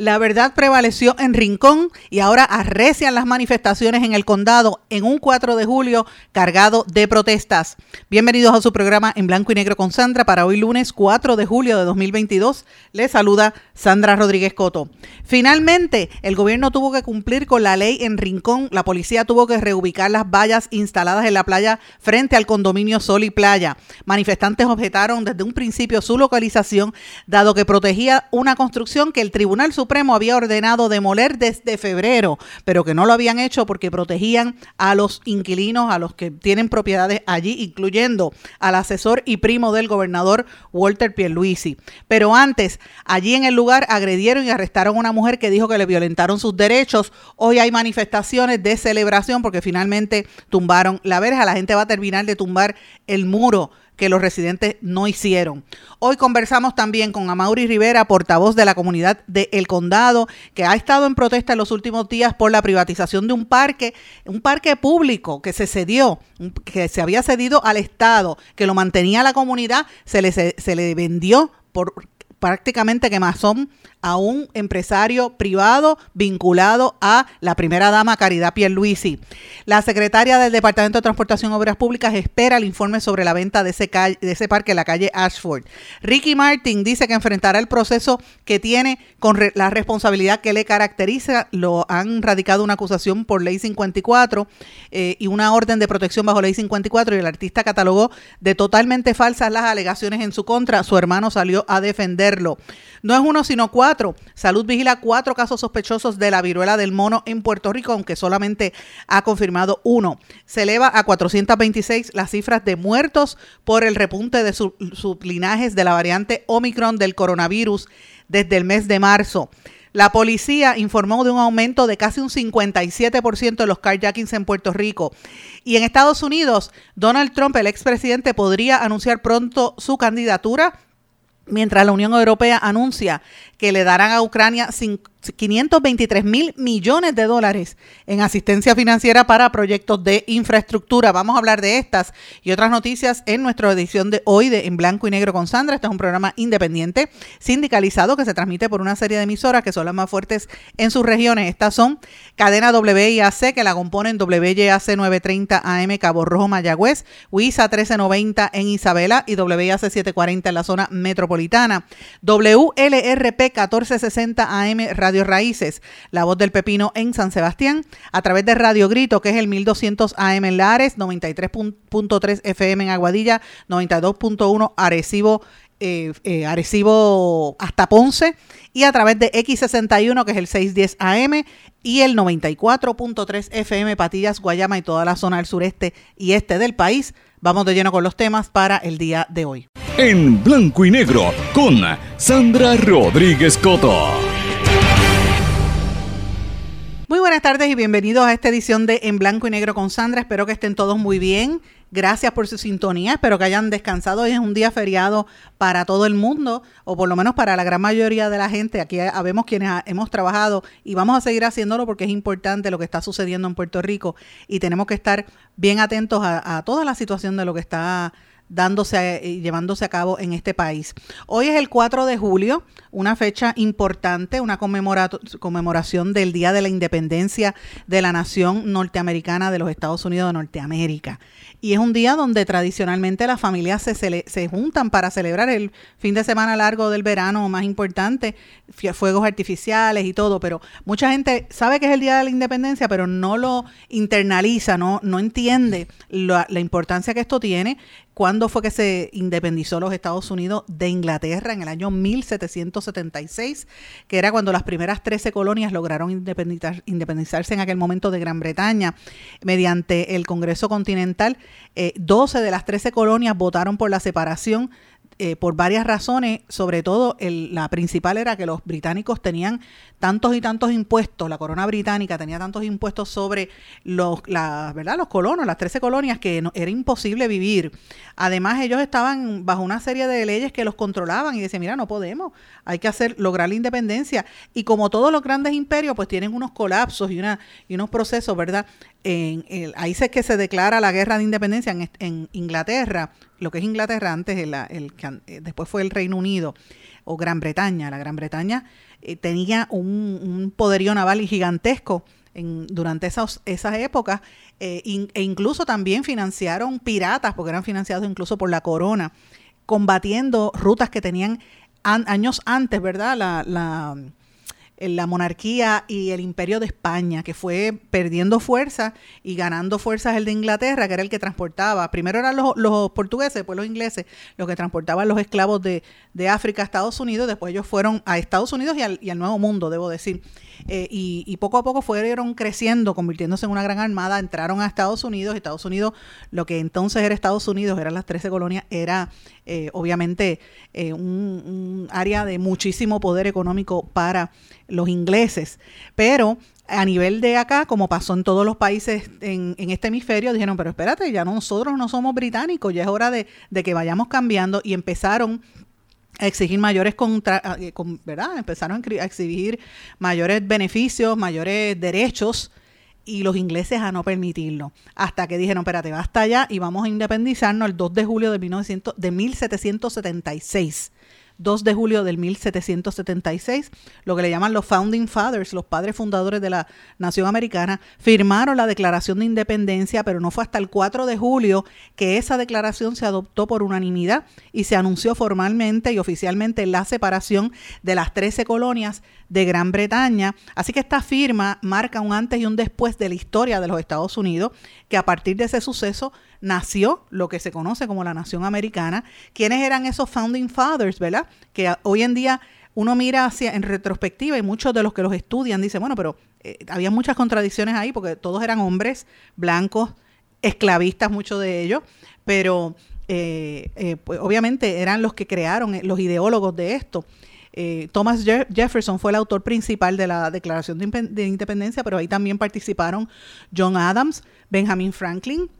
La verdad prevaleció en Rincón y ahora arrecian las manifestaciones en el condado en un 4 de julio cargado de protestas. Bienvenidos a su programa en blanco y negro con Sandra para hoy lunes 4 de julio de 2022. Les saluda Sandra Rodríguez Coto. Finalmente, el gobierno tuvo que cumplir con la ley en Rincón. La policía tuvo que reubicar las vallas instaladas en la playa frente al condominio Sol y Playa. Manifestantes objetaron desde un principio su localización, dado que protegía una construcción que el Tribunal Supremo Supremo había ordenado demoler desde febrero, pero que no lo habían hecho porque protegían a los inquilinos, a los que tienen propiedades allí, incluyendo al asesor y primo del gobernador Walter Pierluisi. Pero antes, allí en el lugar agredieron y arrestaron a una mujer que dijo que le violentaron sus derechos. Hoy hay manifestaciones de celebración porque finalmente tumbaron la verja. La gente va a terminar de tumbar el muro que los residentes no hicieron. Hoy conversamos también con Amaury Rivera, portavoz de la comunidad de El Condado, que ha estado en protesta en los últimos días por la privatización de un parque, un parque público que se cedió, que se había cedido al Estado, que lo mantenía la comunidad, se le, se le vendió por prácticamente quemazón a un empresario privado vinculado a la primera dama Caridad Pierluisi. La secretaria del Departamento de Transportación y Obras Públicas espera el informe sobre la venta de ese, de parque en la calle Ashford. Ricky Martin dice que enfrentará el proceso que tiene con la responsabilidad que le caracteriza. Lo han radicado una acusación por ley 54 eh, y una orden de protección bajo ley 54 y el artista catalogó de totalmente falsas las alegaciones en su contra. Su hermano salió a No es uno sino cuatro Salud vigila cuatro casos sospechosos de la viruela del mono en Puerto Rico, aunque solamente ha confirmado uno. Se eleva a 426 las cifras de muertos por el repunte de sublinajes de la variante Omicron del coronavirus desde el mes de marzo. La policía informó de un aumento de casi un 57% de los carjackings en Puerto Rico. Y en Estados Unidos, Donald Trump, el expresidente, podría anunciar pronto su candidatura mientras la Unión Europea anuncia que le darán a Ucrania 523 mil millones de dólares en asistencia financiera para proyectos de infraestructura. Vamos a hablar de estas y otras noticias en nuestra edición de hoy de En Blanco y Negro con Sandra. Este es un programa independiente, sindicalizado, que se transmite por una serie de emisoras que son las más fuertes en sus regiones. Estas son cadena WIAC, que la componen WYAC 930 AM Cabo Rojo Mayagüez, WISA 1390 en Isabela y WIAC 740 en la zona metropolitana. WLRP 1460 AM Radio Raíces, La Voz del Pepino en San Sebastián, a través de Radio Grito, que es el 1200 AM en Lares, 93.3 FM en Aguadilla, 92.1 Arecibo eh, eh, Arecibo hasta Ponce y a través de X61 que es el 610 AM y el 94.3 FM Patillas, Guayama y toda la zona del sureste y este del país. Vamos de lleno con los temas para el día de hoy en blanco y negro con Sandra Rodríguez Coto. Muy buenas tardes y bienvenidos a esta edición de En Blanco y Negro con Sandra. Espero que estén todos muy bien. Gracias por su sintonía. Espero que hayan descansado. Hoy es un día feriado para todo el mundo, o por lo menos para la gran mayoría de la gente. Aquí habemos quienes hemos trabajado y vamos a seguir haciéndolo porque es importante lo que está sucediendo en Puerto Rico y tenemos que estar bien atentos a, a toda la situación de lo que está dándose y llevándose a cabo en este país. Hoy es el 4 de julio, una fecha importante, una conmemoración del Día de la Independencia de la Nación Norteamericana de los Estados Unidos de Norteamérica. Y es un día donde tradicionalmente las familias se, se, juntan para celebrar el fin de semana largo del verano más importante, fuegos artificiales y todo, pero mucha gente sabe que es el Día de la Independencia, pero no lo internaliza, no, no entiende la, la importancia que esto tiene ¿Cuándo fue que se independizó los Estados Unidos de Inglaterra? En el año 1776, que era cuando las primeras 13 colonias lograron independizarse en aquel momento de Gran Bretaña mediante el Congreso Continental. 12 eh, de las 13 colonias votaron por la separación eh, por varias razones, sobre todo la principal era que los británicos tenían tantos y tantos impuestos, la corona británica tenía tantos impuestos sobre los, la, ¿verdad? los colonos, las 13 colonias, que era imposible vivir. Además, ellos estaban bajo una serie de leyes que los controlaban y decían, mira, no podemos, hay que hacer, lograr la independencia. Y como todos los grandes imperios, pues tienen unos colapsos y, una, y unos procesos, ¿verdad? En, ahí es que se declara la guerra de independencia en, en Inglaterra, lo que es Inglaterra antes, el, el, eh, después fue el Reino Unido o Gran Bretaña. La Gran Bretaña eh, tenía un, poderío naval gigantesco en, durante esas, esas épocas eh, e incluso también financiaron piratas, porque eran financiados incluso por la corona, combatiendo rutas que tenían años antes, ¿verdad? La, la, la monarquía y el imperio de España, que fue perdiendo fuerza y ganando fuerzas el de Inglaterra, que era el que transportaba. Primero eran los, los portugueses, después los ingleses, los que transportaban los esclavos de, de, África a Estados Unidos. Después ellos fueron a Estados Unidos y al, y al Nuevo Mundo, debo decir. Eh, y, y, poco a poco fueron creciendo, convirtiéndose en una gran armada. Entraron a Estados Unidos. Estados Unidos, lo que entonces era Estados Unidos, eran las 13 colonias, era eh, obviamente eh, un, área de muchísimo poder económico para los ingleses. Pero a nivel de acá, como pasó en todos los países en, este hemisferio, dijeron, pero espérate, ya nosotros no somos británicos, ya es hora de, que vayamos cambiando y empezaron a exigir mayores contra, eh, ¿verdad? Empezaron a exigir mayores beneficios, mayores derechos y los ingleses a no permitirlo. Hasta que dijeron, espérate, basta ya y vamos a independizarnos el 2 de julio de, 1900, de 1776. 2 de julio del 1776, lo que le llaman los Founding Fathers, los padres fundadores de la nación americana, firmaron la Declaración de Independencia, pero no fue hasta el 4 de julio que esa declaración se adoptó por unanimidad y se anunció formalmente y oficialmente la separación de las 13 colonias de Gran Bretaña. Así que esta firma marca un antes y un después de la historia de los Estados Unidos, que a partir de ese suceso nació lo que se conoce como la nación americana. ¿Quiénes eran esos founding fathers, verdad? Que hoy en día uno mira hacia en retrospectiva y muchos de los que los estudian dicen, bueno, pero eh, había muchas contradicciones ahí porque todos eran hombres blancos, esclavistas, muchos de ellos, pero eh, eh, pues obviamente eran los que crearon, los ideólogos de esto. Thomas Jefferson fue el autor principal de la Declaración de, Independencia, pero ahí también participaron John Adams, Benjamin Franklin,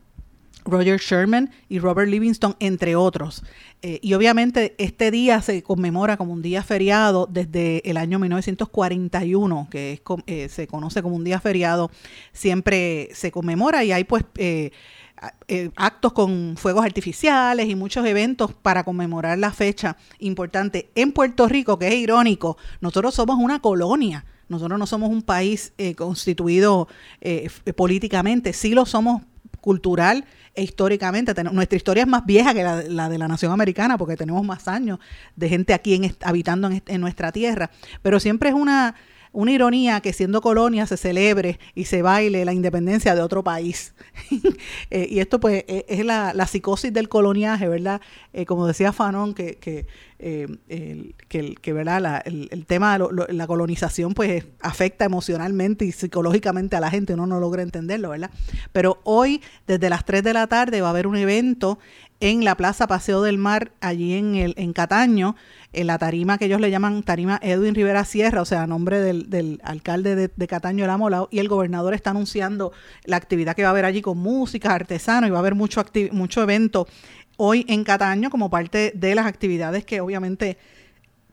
Roger Sherman y Robert Livingston, entre otros. Eh, y obviamente este día se conmemora como un día feriado desde el año 1941, que es, eh, se conoce como un día feriado, siempre se conmemora y hay pues eh, actos con fuegos artificiales y muchos eventos para conmemorar la fecha importante. En Puerto Rico, que es irónico, nosotros somos una colonia. Nosotros no somos un país constituido políticamente, sí lo somos cultural e históricamente. Nuestra historia es más vieja que la, de la nación americana porque tenemos más años de gente aquí en, habitando en nuestra tierra. Pero siempre es una una ironía que siendo colonia se celebre y se baile la independencia de otro país. Eh, y esto pues e, es la, psicosis del coloniaje, ¿verdad? Eh, como decía Fanon, que, que, eh, el, que, ¿verdad? el, tema de la colonización pues afecta emocionalmente y psicológicamente a la gente, uno no logra entenderlo, ¿verdad? Pero hoy, desde las 3 de la tarde, va a haber un evento en la Plaza Paseo del Mar, allí en, el, en Cataño, en la tarima que ellos le llaman tarima Edwin Rivera Sierra, o sea, nombre del, alcalde de, Cataño, el Amolao, y el gobernador está anunciando la actividad que va a haber allí con música, artesano, y va a haber mucho, mucho evento hoy en Cataño como parte de las actividades que obviamente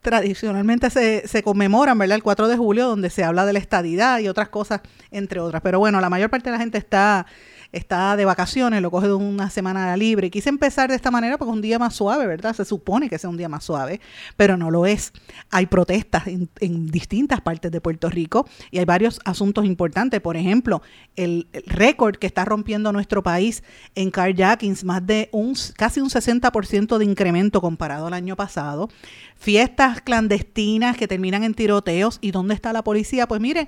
tradicionalmente se, se, conmemoran, ¿verdad? El 4 de julio, donde se habla de la estadidad y otras cosas, entre otras. Pero bueno, la mayor parte de la gente está está de vacaciones, lo coge de una semana libre. Quise empezar de esta manera porque es un día más suave, ¿verdad? Se supone que sea un día más suave, pero no lo es. Hay protestas en, distintas partes de Puerto Rico y hay varios asuntos importantes. Por ejemplo, el, récord que está rompiendo nuestro país en carjackings, más de un casi un 60% de incremento comparado al año pasado. Fiestas clandestinas que terminan en tiroteos. ¿Y dónde está la policía? Pues mire,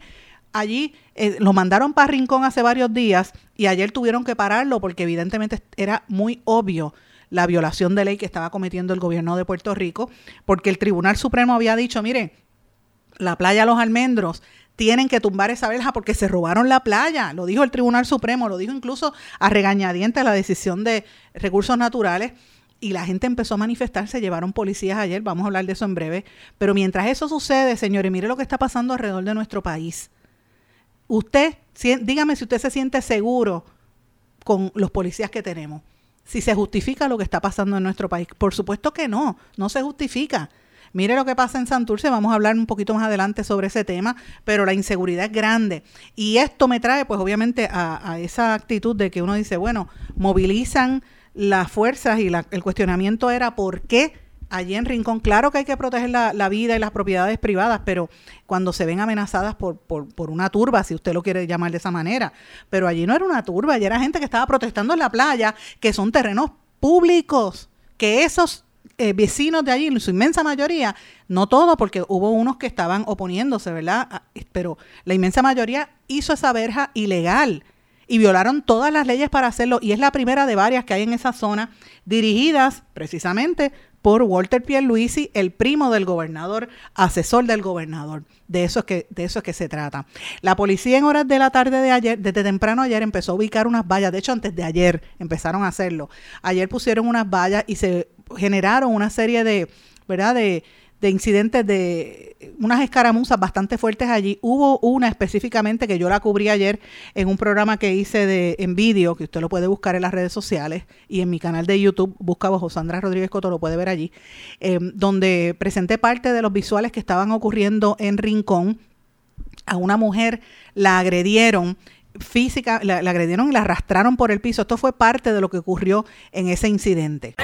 allí eh, lo mandaron para Rincón hace varios días y ayer tuvieron que pararlo porque evidentemente era muy obvio la violación de ley que estaba cometiendo el gobierno de Puerto Rico, porque el Tribunal Supremo había dicho, mire, la playa Los Almendros tienen que tumbar esa verja porque se robaron la playa, lo dijo el Tribunal Supremo, lo dijo incluso a regañadientes la decisión de recursos naturales y la gente empezó a manifestarse, llevaron policías ayer, vamos a hablar de eso en breve, pero mientras eso sucede, señores, mire lo que está pasando alrededor de nuestro país. Usted, dígame si usted se siente seguro con los policías que tenemos, si se justifica lo que está pasando en nuestro país. Por supuesto que no, no se justifica. Mire lo que pasa en Santurce, vamos a hablar un poquito más adelante sobre ese tema, pero la inseguridad es grande. Y esto me trae, pues obviamente, a, esa actitud de que uno dice, bueno, movilizan las fuerzas y el cuestionamiento era por qué allí en Rincón, claro que hay que proteger la, vida y las propiedades privadas, pero cuando se ven amenazadas por, por, una turba, si usted lo quiere llamar de esa manera, pero allí no era una turba, allí era gente que estaba protestando en la playa, que son terrenos públicos, que esos eh, vecinos de allí, en su inmensa mayoría, no todos, porque hubo unos que estaban oponiéndose, ¿verdad? Ah, pero la inmensa mayoría hizo esa verja ilegal y violaron todas las leyes para hacerlo y es la primera de varias que hay en esa zona dirigidas precisamente por Walter Pierluisi, el primo del gobernador, asesor del gobernador. De eso es que de eso es que se trata. La policía en horas de la tarde de ayer, desde temprano ayer empezó a ubicar unas vallas, de hecho antes de ayer empezaron a hacerlo. Ayer pusieron unas vallas y se generaron una serie de, ¿verdad? de de incidentes de unas escaramuzas bastante fuertes allí. Hubo una específicamente que yo la cubrí ayer en un programa que hice de en vídeo, que usted lo puede buscar en las redes sociales y en mi canal de YouTube, busca bajo Sandra Rodríguez Coto, lo puede ver allí, em, donde presenté parte de los visuales que estaban ocurriendo en Rincón. A una mujer la agredieron física, la, agredieron y la arrastraron por el piso. Esto fue parte de lo que ocurrió en ese incidente.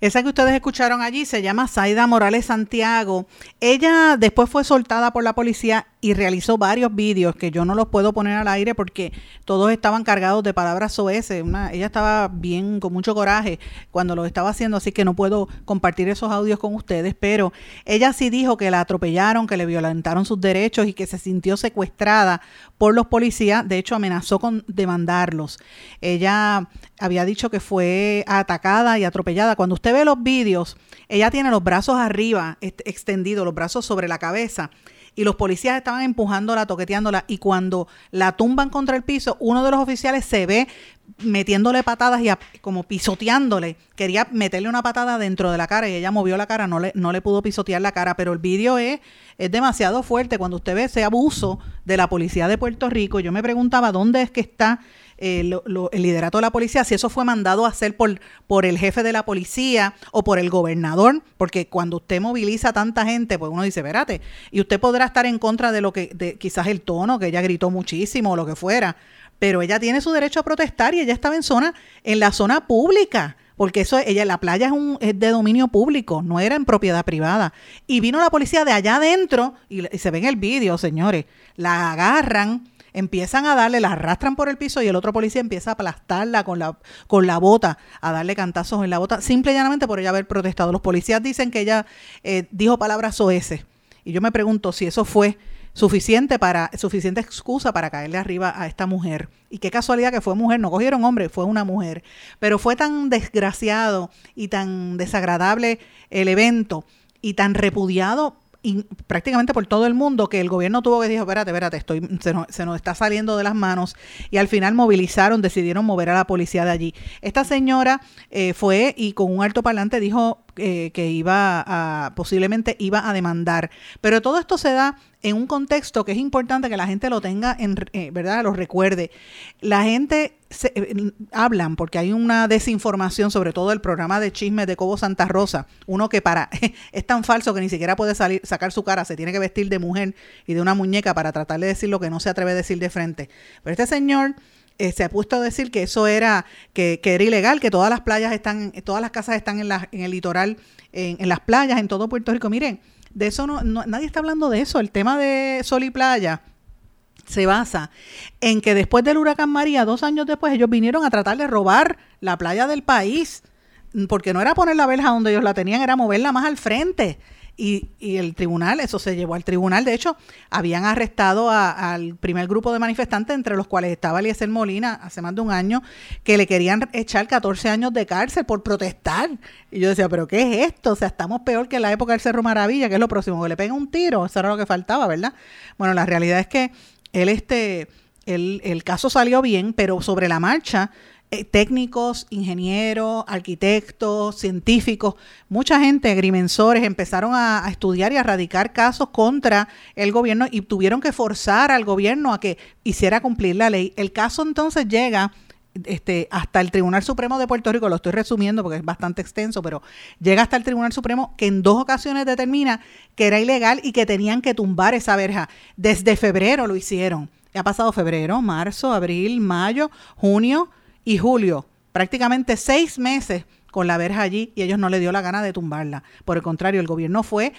Esa que ustedes escucharon allí se llama Zaida Morales Santiago. Ella después fue soltada por la policía y realizó varios vídeos que yo no los puedo poner al aire porque todos estaban cargados de palabras. Una, ella estaba bien, con mucho coraje cuando lo estaba haciendo, así que no puedo compartir esos audios con ustedes, pero ella sí dijo que la atropellaron, que le violentaron sus derechos y que se sintió secuestrada por los policías. De hecho, amenazó con demandarlos. Ella había dicho que fue atacada y atropellada. Cuando usted ve los vídeos, ella tiene los brazos arriba, extendidos, los brazos sobre la cabeza y los policías estaban empujándola, toqueteándola y cuando la tumban contra el piso, uno de los oficiales se ve metiéndole patadas y como pisoteándole. Quería meterle una patada dentro de la cara y ella movió la cara, no le, no le pudo pisotear la cara, pero el vídeo es, es demasiado fuerte cuando usted ve ese abuso de la policía de Puerto Rico. Yo me preguntaba dónde es que está eh, el liderato de la policía, si eso fue mandado a hacer por, por el jefe de la policía o por el gobernador, porque cuando usted moviliza a tanta gente, pues uno dice, espérate, y usted podrá estar en contra de lo que, de quizás el tono, que ella gritó muchísimo o lo que fuera, pero ella tiene su derecho a protestar y ella estaba en zona, en la zona pública porque eso ella la playa es un es de dominio público, no era en propiedad privada. Y vino la policía de allá adentro y, se ve el vídeo, señores, la agarran empiezan a darle, la arrastran por el piso y el otro policía empieza a aplastarla con la, con la bota, a darle cantazos en la bota, simple y llanamente por ella haber protestado. Los policías dicen que ella eh, dijo palabras OS. Y yo me pregunto si eso fue suficiente para suficiente excusa para caerle arriba a esta mujer. Y qué casualidad que fue mujer, no cogieron hombre, fue una mujer. Pero fue tan desgraciado y tan desagradable el evento y tan repudiado prácticamente por todo el mundo que el gobierno tuvo que decir, espérate, espérate, estoy, se, nos, se nos está saliendo de las manos y al final movilizaron, decidieron mover a la policía de allí. Esta señora eh, fue y con un alto parlante dijo eh, que iba a, posiblemente iba a demandar. Pero todo esto se da en un contexto que es importante que la gente lo tenga, en, eh, ¿verdad? Lo recuerde. La gente se, eh, hablan porque hay una desinformación sobre todo el programa de chismes de Cobo Santa Rosa, uno que para es tan falso que ni siquiera puede salir sacar su cara, se tiene que vestir de mujer y de una muñeca para tratar de decir lo que no se atreve a decir de frente. Pero este señor eh, se ha puesto a decir que eso era, que, era ilegal, que todas las playas están, todas las casas están en, la, en el litoral, en, las playas, en todo Puerto Rico. Miren, de eso no, nadie está hablando de eso. El tema de sol y playa se basa en que después del huracán María, dos años después, ellos vinieron a tratar de robar la playa del país, porque no era poner la verja donde ellos la tenían, era moverla más al frente y, el tribunal, eso se llevó al tribunal. De hecho, habían arrestado al primer grupo de manifestantes, entre los cuales estaba Eliezer Molina, hace más de un año, que le querían echar 14 años de cárcel por protestar. Y yo decía, ¿pero qué es esto? O sea, estamos peor que en la época del Cerro Maravilla, que es lo próximo, que le peguen un tiro. Eso era lo que faltaba, ¿verdad? Bueno, la realidad es que él, este, el, el caso salió bien, pero sobre la marcha técnicos, ingenieros, arquitectos, científicos, mucha gente, agrimensores, empezaron a, estudiar y a radicar casos contra el gobierno y tuvieron que forzar al gobierno a que hiciera cumplir la ley. El caso entonces llega este, hasta el Tribunal Supremo de Puerto Rico, lo estoy resumiendo porque es bastante extenso, pero llega hasta el Tribunal Supremo que en dos ocasiones determina que era ilegal y que tenían que tumbar esa verja. Desde febrero lo hicieron. Ha pasado febrero, marzo, abril, mayo, junio, y julio, prácticamente seis meses con la verja allí y ellos no le dio la gana de tumbarla. Por el contrario, el gobierno fue,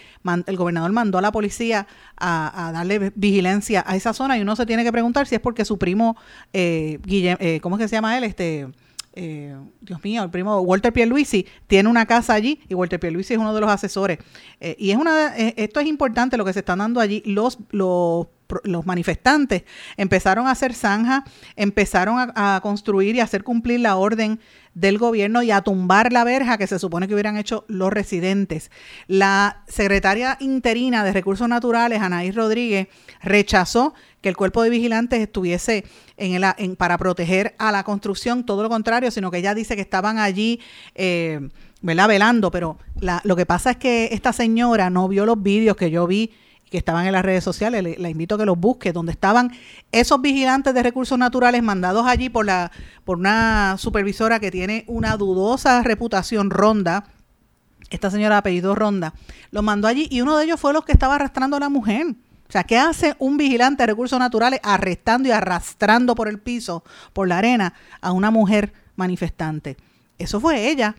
el gobernador mandó a la policía a, darle vigilancia a esa zona y uno se tiene que preguntar si es porque su primo, eh, eh ¿cómo es que se llama él? Este, eh, Dios mío, el primo Walter Pierluisi tiene una casa allí y Walter Pierluisi es uno de los asesores. Eh, y es una, esto es importante lo que se están dando allí. Los, los los manifestantes empezaron a hacer zanja, empezaron a, construir y a hacer cumplir la orden del gobierno y a tumbar la verja que se supone que hubieran hecho los residentes. La secretaria interina de Recursos Naturales, Anaís Rodríguez, rechazó que el cuerpo de vigilantes estuviese en en, para proteger a la construcción, todo lo contrario, sino que ella dice que estaban allí. Eh, velando, pero lo que pasa es que esta señora no vio los vídeos que yo vi que estaban en las redes sociales, la invito a que los busque, donde estaban esos vigilantes de recursos naturales mandados allí por, la, por una supervisora que tiene una dudosa reputación, Ronda, esta señora apellido Ronda, los mandó allí y uno de ellos fue los que estaba arrastrando a la mujer. O sea, ¿qué hace un vigilante de recursos naturales arrestando y arrastrando por el piso, por la arena, a una mujer manifestante? Eso fue ella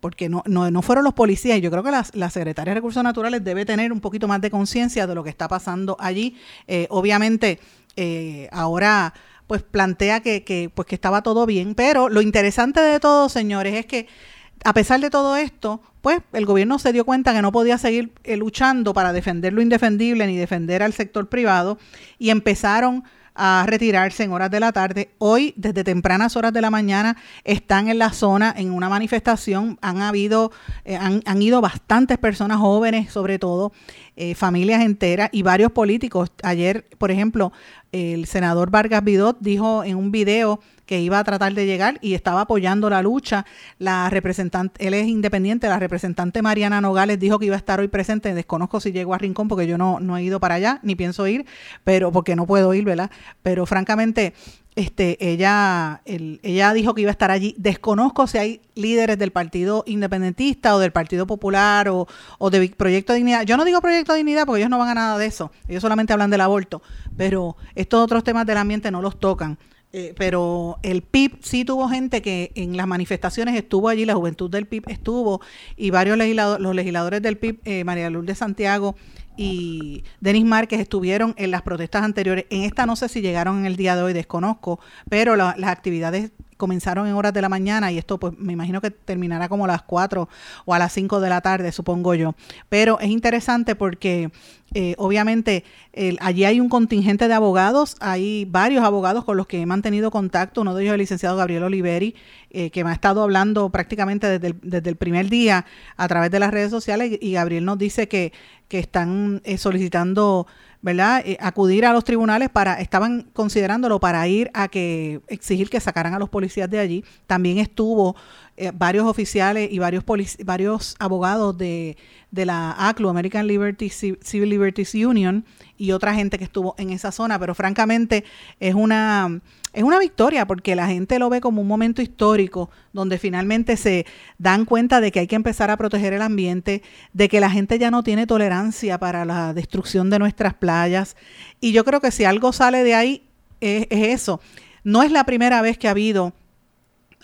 porque no, no, no, fueron los policías. Yo creo que la, la, Secretaria de Recursos Naturales debe tener un poquito más de conciencia de lo que está pasando allí. Eh, obviamente, eh, ahora pues plantea que, que, pues que estaba todo bien, pero lo interesante de todo, señores, es que a pesar de todo esto, pues el gobierno se dio cuenta que no podía seguir eh, luchando para defender lo indefendible ni defender al sector privado y empezaron a retirarse en horas de la tarde. Hoy, desde tempranas horas de la mañana, están en la zona en una manifestación. Han habido, eh, han, han, ido bastantes personas jóvenes, sobre todo, eh, familias enteras y varios políticos. Ayer, por ejemplo, el senador Vargas Vidot dijo en un video que iba a tratar de llegar y estaba apoyando la lucha. La representante, él es independiente, la representante Mariana Nogales dijo que iba a estar hoy presente. Desconozco si llegó a Rincón porque yo no, no he ido para allá, ni pienso ir, pero porque no puedo ir, ¿verdad? Pero francamente, este, ella, ella dijo que iba a estar allí. Desconozco si hay líderes del Partido Independentista o del Partido Popular o, o de Proyecto Dignidad. Yo no digo Proyecto Dignidad porque ellos no van a nada de eso. Ellos solamente hablan del aborto. Pero estos otros temas del ambiente no los tocan. Eh, pero el PIB sí tuvo gente que en las manifestaciones estuvo allí, la juventud del PIB estuvo y varios legisladores, los legisladores del PIB, eh, María Lourdes Santiago y Denis Márquez estuvieron en las protestas anteriores. En esta no sé si llegaron en el día de hoy, desconozco, pero las actividades comenzaron en horas de la mañana y esto pues me imagino que terminará como a las 4 o a las 5 de la tarde, supongo yo. Pero es interesante porque eh, obviamente allí hay un contingente de abogados, hay varios abogados con los que he mantenido contacto, uno de ellos es el licenciado Gabriel Oliveri, eh, que me ha estado hablando prácticamente desde el, desde el, primer día a través de las redes sociales y Gabriel nos dice que, que están eh, solicitando ¿verdad? Eh, acudir a los tribunales para, estaban considerándolo para ir a que exigir que sacaran a los policías de allí. También estuvo eh, varios oficiales y varios varios abogados de, de la ACLU, American Liberty Civil Liberties Union, y otra gente que estuvo en esa zona, pero francamente es una es una victoria porque la gente lo ve como un momento histórico donde finalmente se dan cuenta de que hay que empezar a proteger el ambiente, de que la gente ya no tiene tolerancia para la destrucción de nuestras playas. Y yo creo que si algo sale de ahí es, es eso. No es la primera vez que ha habido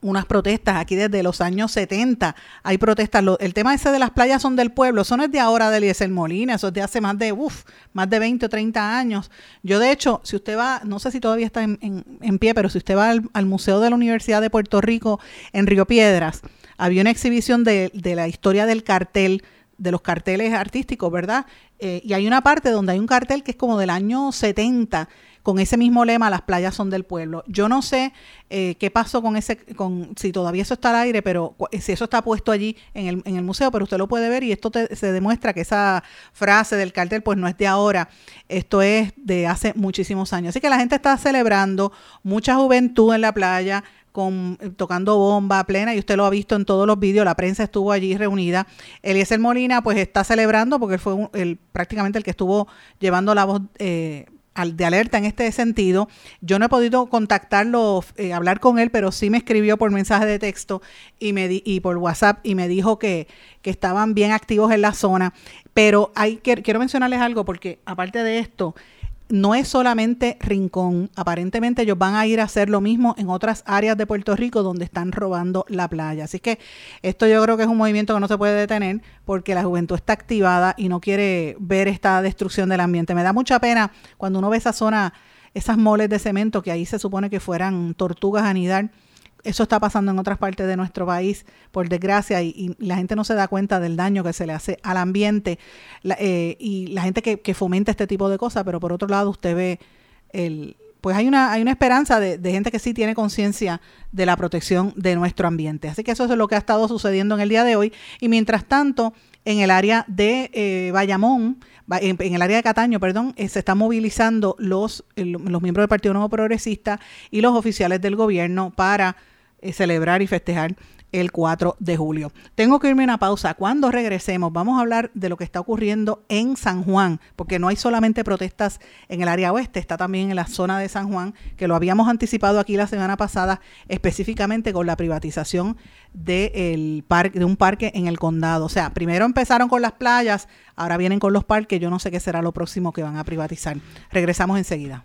unas protestas aquí desde los años 70. Hay protestas. el tema ese de las playas son del pueblo. Eso no es de ahora de Eliezer Molina. Eso es de hace más de, uf, más de 20 o 30 años. Yo, de hecho, si usted va, no sé si todavía está en, pie, pero si usted va al, Museo de la Universidad de Puerto Rico en Río Piedras, había una exhibición de, de la historia del cartel de los carteles artísticos, ¿verdad? Eh, y hay una parte donde hay un cartel que es como del año 70 con ese mismo lema, las playas son del pueblo. Yo no sé eh, qué pasó con ese, con si todavía eso está al aire, pero si eso está puesto allí en el, en el museo, pero usted lo puede ver y esto se demuestra que esa frase del cartel pues no es de ahora, esto es de hace muchísimos años. Así que la gente está celebrando, mucha juventud en la playa, con, eh, tocando bomba plena y usted lo ha visto en todos los vídeos, la prensa estuvo allí reunida. Eliezer Molina pues está celebrando porque él fue el, prácticamente el que estuvo llevando la voz eh, de alerta en este sentido. Yo no he podido contactarlo, eh, hablar con él, pero sí me escribió por mensaje de texto y, me y por WhatsApp y me dijo que, que estaban bien activos en la zona. Pero hay, quiero mencionarles algo porque aparte de esto, no es solamente Rincón. Aparentemente ellos van a ir a hacer lo mismo en otras áreas de Puerto Rico donde están robando la playa. Así que esto yo creo que es un movimiento que no se puede detener porque la juventud está activada y no quiere ver esta destrucción del ambiente. Me da mucha pena cuando uno ve esa zona, esas moles de cemento que ahí se supone que fueran tortugas a anidar eso está pasando en otras partes de nuestro país, por desgracia, y, la gente no se da cuenta del daño que se le hace al ambiente eh, y la gente que, fomenta este tipo de cosas, pero por otro lado usted ve el... Pues hay una, hay una esperanza de, gente que sí tiene conciencia de la protección de nuestro ambiente. Así que eso es lo que ha estado sucediendo en el día de hoy. Y mientras tanto, en el área de eh, Bayamón, en, el área de Cataño, perdón, eh, se están movilizando los, los miembros del Partido Nuevo Progresista y los oficiales del gobierno para celebrar y festejar el 4 de julio. Tengo que irme a una pausa. Cuando regresemos vamos a hablar de lo que está ocurriendo en San Juan, porque no hay solamente protestas en el área oeste, está también en la zona de San Juan, que lo habíamos anticipado aquí la semana pasada, específicamente con la privatización de, parque, de un parque en el condado. O sea, primero empezaron con las playas, ahora vienen con los parques, yo no sé qué será lo próximo que van a privatizar. Regresamos enseguida.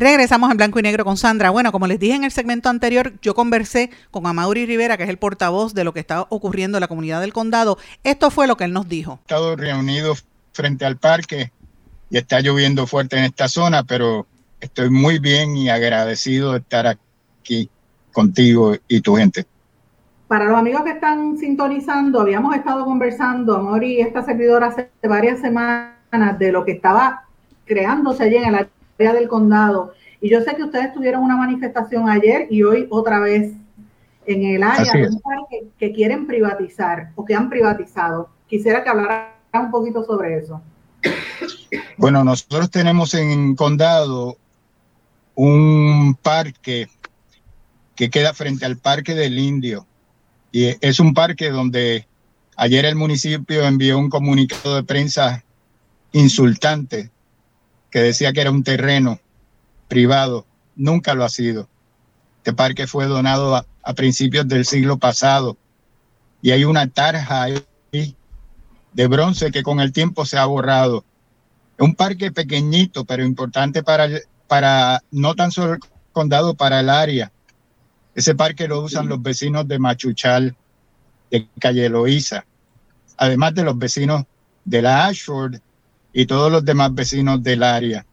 Regresamos en blanco y negro con Sandra. Bueno, como les dije en el segmento anterior, yo conversé con Amaury Rivera, que es el portavoz de lo que está ocurriendo en la comunidad del condado. Esto fue lo que él nos dijo. Estado reunidos frente al parque y está lloviendo fuerte en esta zona, pero estoy muy bien y agradecido de estar aquí contigo y tu gente. Para los amigos que están sintonizando, habíamos estado conversando, Amaury esta servidora, hace varias semanas de lo que estaba creándose allí en el del condado. Y yo sé que ustedes tuvieron una manifestación ayer y hoy otra vez en el área que, quieren privatizar o que han privatizado. Quisiera que hablara un poquito sobre eso. Bueno, nosotros tenemos en condado un parque que queda frente al Parque del Indio. Y es un parque donde ayer el municipio envió un comunicado de prensa insultante que decía que era un terreno privado. Nunca lo ha sido. Este parque fue donado a, principios del siglo pasado y hay una tarja de bronce que con el tiempo se ha borrado. Es un parque pequeñito, pero importante para, para no tan solo el condado, para el área. Ese parque lo usan los vecinos de Machuchal, de Calle Loíza, además de los vecinos de la Ashford y todos los demás vecinos del área.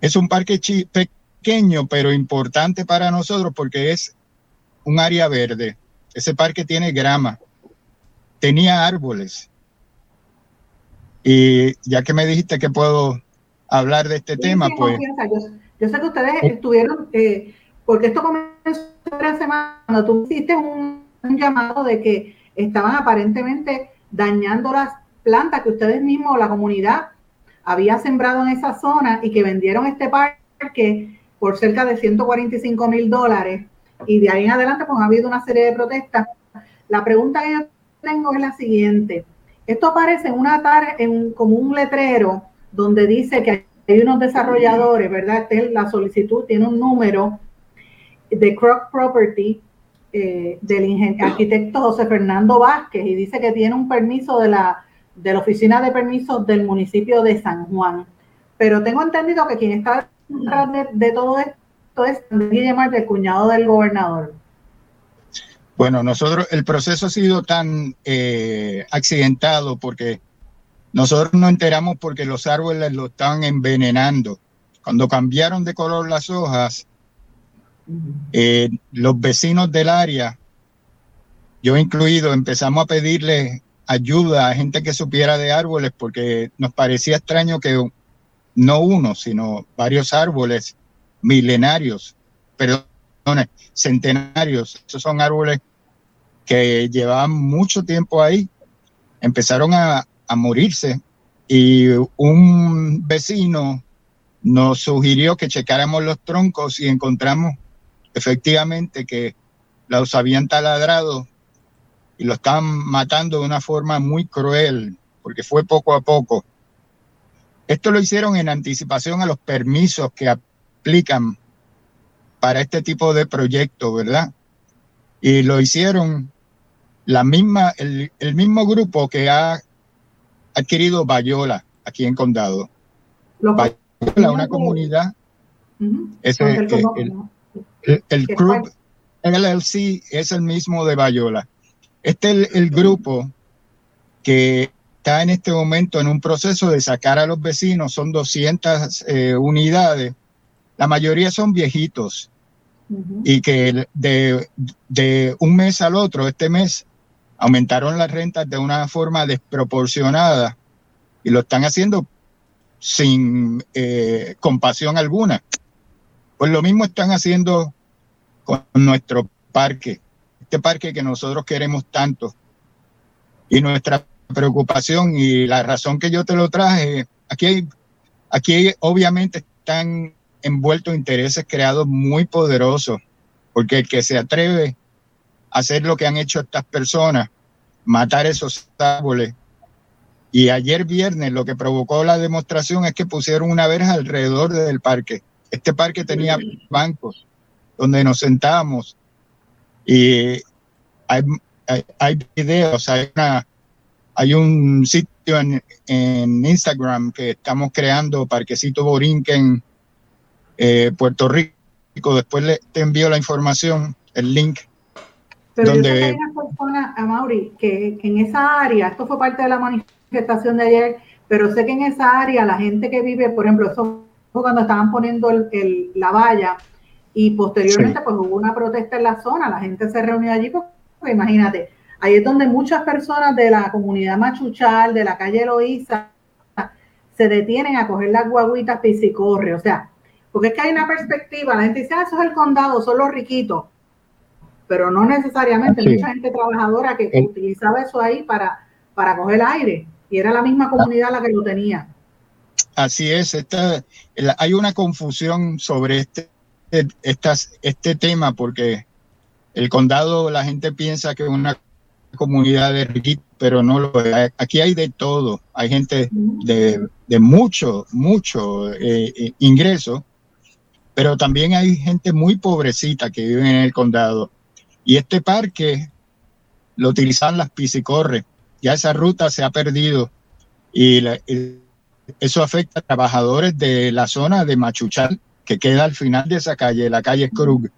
Es un parque pequeño, pero importante para nosotros porque es un área verde. Ese parque tiene grama, tenía árboles. Y ya que me dijiste que puedo hablar de este tema, pues... Yo, sé que ustedes estuvieron, eh, porque esto comenzó la semana, cuando tú hiciste un llamado de que estaban aparentemente dañando las plantas que ustedes mismos, la comunidad, había sembrado en esa zona y que vendieron este parque por cerca de 145 mil dólares. Y de ahí en adelante, pues ha habido una serie de protestas. La pregunta que yo tengo es la siguiente. Esto aparece en una tarde, en, como un letrero donde dice que hay unos desarrolladores, ¿verdad? Este la solicitud tiene un número de Croc Property eh, del arquitecto José Fernando Vázquez y dice que tiene un permiso de la, de la Oficina de Permisos del municipio de San Juan. Pero tengo entendido que quien está detrás de, todo esto es Guillermo, el cuñado del gobernador. Bueno, nosotros, el proceso ha sido tan eh, accidentado porque nosotros nos enteramos porque los árboles lo estaban envenenando. Cuando cambiaron de color las hojas, eh, los vecinos del área, yo incluido, empezamos a pedirle ayuda a gente que supiera de árboles porque nos parecía extraño que no uno, sino varios árboles milenarios, perdón, centenarios, esos son árboles que llevaban mucho tiempo ahí, empezaron a, a morirse. Y un vecino nos sugirió que checáramos los troncos y encontramos efectivamente que los habían taladrado y lo estaban matando de una forma muy cruel, porque fue poco a poco. Esto lo hicieron en anticipación a los permisos que aplican para este tipo de proyectos, ¿verdad? Y lo hicieron la misma, el, mismo grupo que ha adquirido Bayola aquí en Condado. Bayola, una comunidad. El, club LLC es el mismo de Bayola. Este es el, grupo que está en este momento en un proceso de sacar a los vecinos, son 200 eh, unidades, la mayoría son viejitos. Y que de, de, un mes al otro, este mes, aumentaron las rentas de una forma desproporcionada. Y lo están haciendo sin eh, compasión alguna. Pues lo mismo están haciendo con nuestro parque, este parque que nosotros queremos tanto. Y nuestra preocupación y la razón que yo te lo traje, aquí, aquí obviamente están envueltos intereses creados muy poderosos, porque el que se atreve a hacer lo que han hecho estas personas, matar esos árboles, y ayer viernes lo que provocó la demostración es que pusieron una verja alrededor del parque. Este parque tenía bancos donde nos sentábamos y hay, hay, videos, hay, una, hay un sitio en, en, Instagram que estamos creando, Parquecito Borinquen, eh, Puerto Rico. Después le, te envío la información, el link. Pero donde, yo sé que hay una persona, a Mauri, que, que en esa área, esto fue parte de la manifestación de ayer, pero sé que en esa área la gente que vive, por ejemplo, eso cuando estaban poniendo el, la valla y posteriormente pues hubo una protesta en la zona, la gente se reunió allí, pues, pues, imagínate, ahí es donde muchas personas de la comunidad machuchal, de la calle Loíza, se detienen a coger las guaguitas piscicorre, o sea, porque es que hay una perspectiva, la gente dice, ah, eso es el condado, son los riquitos, pero no necesariamente, mucha gente trabajadora que utilizaba eso ahí para, para coger aire, y era la misma comunidad la que lo tenía. Así es, hay una confusión sobre este, estas, este tema porque el condado la gente piensa que es una comunidad de riquitos, pero no lo es. Aquí hay de todo, hay gente de, de mucho, mucho eh, eh, ingreso, pero también hay gente muy pobrecita que vive en el condado. Y este parque lo utilizan las piscicorres, ya esa ruta se ha perdido y, la, eso afecta a trabajadores de la zona de Machuchal, que queda al final de esa calle, la calle Krug.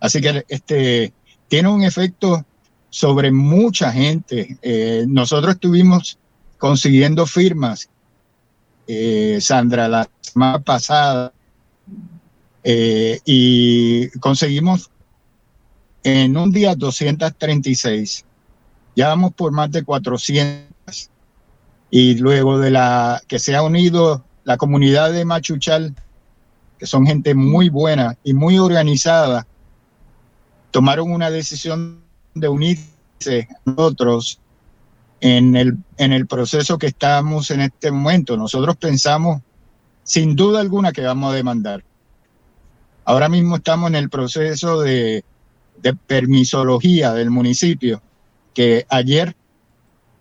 Así que este tiene un efecto sobre mucha gente. Eh, nosotros estuvimos consiguiendo firmas, eh, Sandra, la semana pasada, eh, y conseguimos en un día 236. Ya vamos por más de 400 y luego de la que se ha unido la comunidad de Machuchal, que son gente muy buena y muy organizada, tomaron una decisión de unirse nosotros en el, en el proceso que estamos en este momento. Nosotros pensamos, sin duda alguna, que vamos a demandar. Ahora mismo estamos en el proceso de, de permisología del municipio, que ayer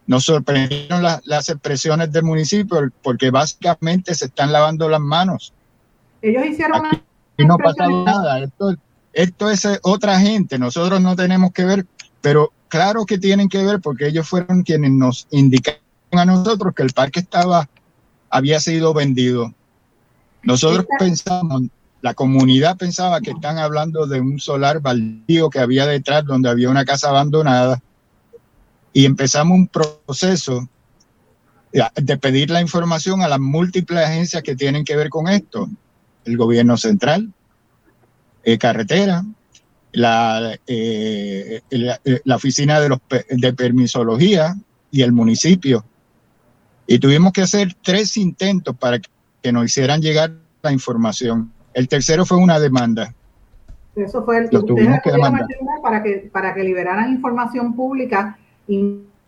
nos sorprendieron las expresiones del municipio porque básicamente se están lavando las manos. Ellos hicieron y no ha pasado nada. Esto, esto es otra gente, nosotros no tenemos que ver, pero claro que tienen que ver porque ellos fueron quienes nos indicaron a nosotros que el parque estaba, había sido vendido. Nosotros pensamos, la comunidad pensaba que están hablando de un solar baldío que había detrás donde había una casa abandonada y empezamos un proceso de pedir la información a las múltiples agencias que tienen que ver con esto. El gobierno central, eh, carretera, la, eh, eh, la, oficina de, los, de permisología y el municipio. Y tuvimos que hacer tres intentos para que nos hicieran llegar la información. El tercero fue una demanda. Eso fue el que para que para que liberaran información pública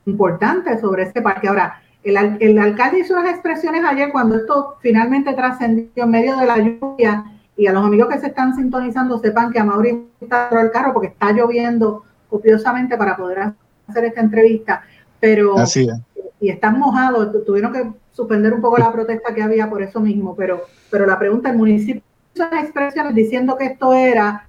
importante sobre este parque. Ahora, el, el alcalde hizo unas expresiones ayer cuando esto finalmente trascendió en medio de la lluvia y a los amigos que se están sintonizando sepan que a Mauri está el carro porque está lloviendo copiosamente para poder hacer esta entrevista, pero y están mojados, tuvieron que suspender un poco la protesta que había por eso mismo, pero, pero la pregunta, el municipio hizo expresiones diciendo que esto era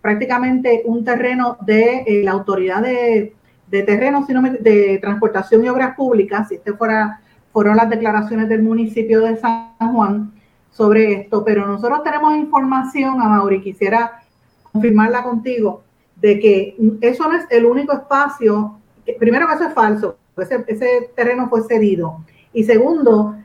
prácticamente un terreno de eh, la autoridad de, de terreno sino de transportación y obras públicas, si este fuera, fueron las declaraciones del municipio de San Juan, sobre esto, pero nosotros tenemos información, a Mauri, quisiera confirmarla contigo, de que eso no es el único espacio, primero que eso es falso, ese, ese terreno fue cedido, y segundo,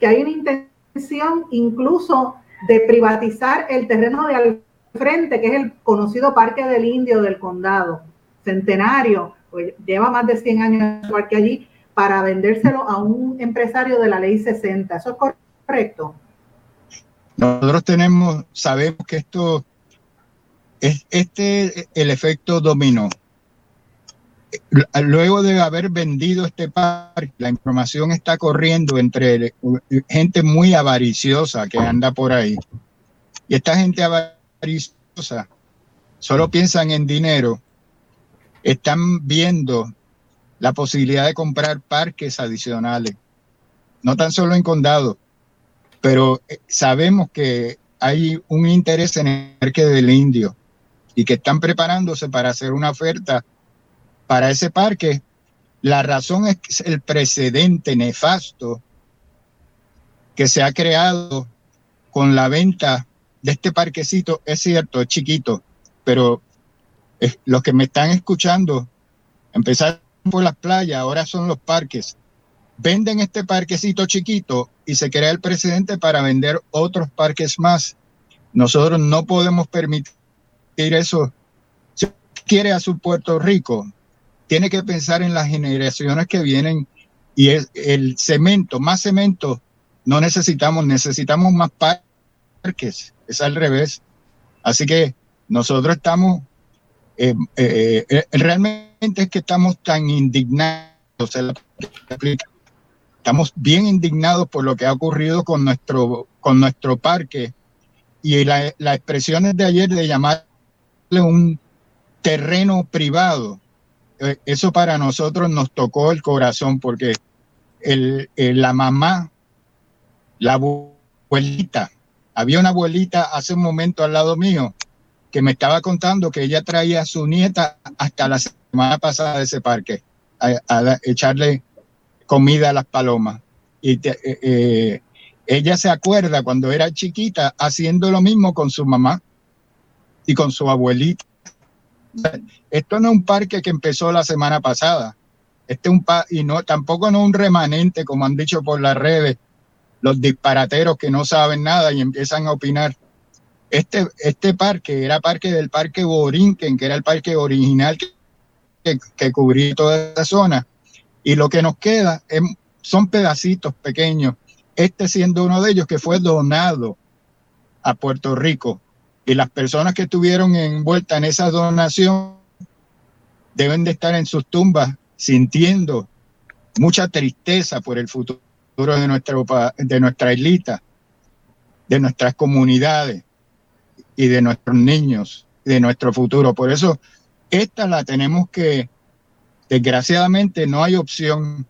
que hay una intención incluso de privatizar el terreno de al frente, que es el conocido Parque del Indio del Condado, centenario, pues lleva más de 100 años el parque allí, para vendérselo a un empresario de la ley 60. ¿Eso es correcto? Nosotros tenemos, sabemos que esto es este el efecto dominó. Luego de haber vendido este parque, la información está corriendo entre gente muy avariciosa que anda por ahí. Y esta gente avariciosa solo piensan en dinero. Están viendo la posibilidad de comprar parques adicionales, no tan solo en condado, pero eh, sabemos que hay un interés en el parque del indio y que están preparándose para hacer una oferta para ese parque. La razón es el precedente nefasto que se ha creado con la venta de este parquecito. Es cierto, es chiquito, pero los que me están escuchando, empezaron por las playas, ahora son los parques venden este parquecito chiquito y se crea el precedente para vender otros parques más. Nosotros no podemos permitir eso. Si quiere a su Puerto Rico, tiene que pensar en las generaciones que vienen y es el cemento, más cemento no necesitamos, necesitamos más parques, es al revés. Así que nosotros estamos, eh, eh, eh, realmente es que estamos tan indignados, Estamos bien indignados por lo que ha ocurrido con nuestro, con nuestro parque y las expresiones de ayer de llamarle un terreno privado. Eso para nosotros nos tocó el corazón porque el, la mamá, la abuelita, había una abuelita hace un momento al lado mío que me estaba contando que ella traía a su nieta hasta la semana pasada de ese parque a echarle comida a las palomas. Y eh, eh, ella se acuerda cuando era chiquita haciendo lo mismo con su mamá y con su abuelita. Esto no es un parque que empezó la semana pasada. Este un y no tampoco no un remanente como han dicho por las redes los disparateros que no saben nada y empiezan a opinar. Este, este parque era parque del parque Borinquen, que era el parque original que, que cubría toda esa zona y lo que nos queda son pedacitos pequeños, este siendo uno de ellos que fue donado a Puerto Rico. Y las personas que estuvieron envueltas en esa donación deben de estar en sus tumbas sintiendo mucha tristeza por el futuro de, nuestro, de nuestra islita, de nuestras comunidades y de nuestros niños, de nuestro futuro. Por eso, esta la tenemos que Desgraciadamente no hay opción.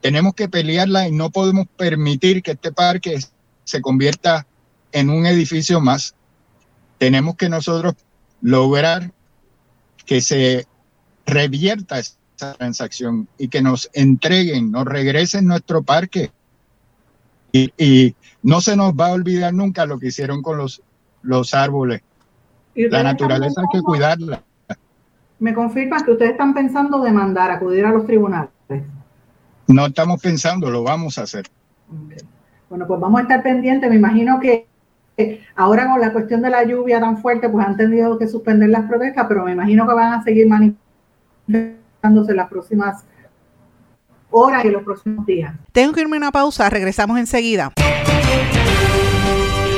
Tenemos que pelearla y no podemos permitir que este parque se convierta en un edificio más. Tenemos que nosotros lograr que se revierta esa transacción y que nos entreguen, nos regresen nuestro parque. Y, no se nos va a olvidar nunca lo que hicieron con los, los árboles. La naturaleza hay que cuidarla. Me confirmas que ustedes están pensando demandar, acudir a los tribunales. No estamos pensando, lo vamos a hacer. Bueno, pues vamos a estar pendientes. Me imagino que ahora con la cuestión de la lluvia tan fuerte, pues han tenido que suspender las protestas, pero me imagino que van a seguir manifestándose las próximas horas y los próximos días. Tengo que irme a una pausa, regresamos enseguida.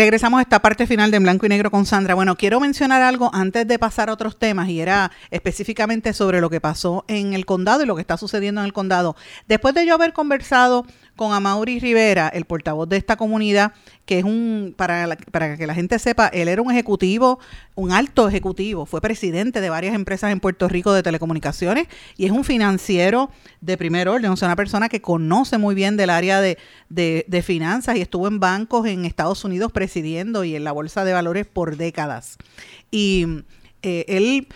Regresamos a esta parte final de Blanco y Negro con Sandra. Bueno, quiero mencionar algo antes de pasar a otros temas y era específicamente sobre lo que pasó en el condado y lo que está sucediendo en el condado. Después de yo haber conversado con Amaury Rivera, el portavoz de esta comunidad, que es un, para, para que la gente sepa, él era un ejecutivo, un alto ejecutivo, fue presidente de varias empresas en Puerto Rico de telecomunicaciones y es un financiero de primer orden, o sea, una persona que conoce muy bien del área de, de finanzas y estuvo en bancos en Estados Unidos presidiendo y en la Bolsa de Valores por décadas. Y eh, él,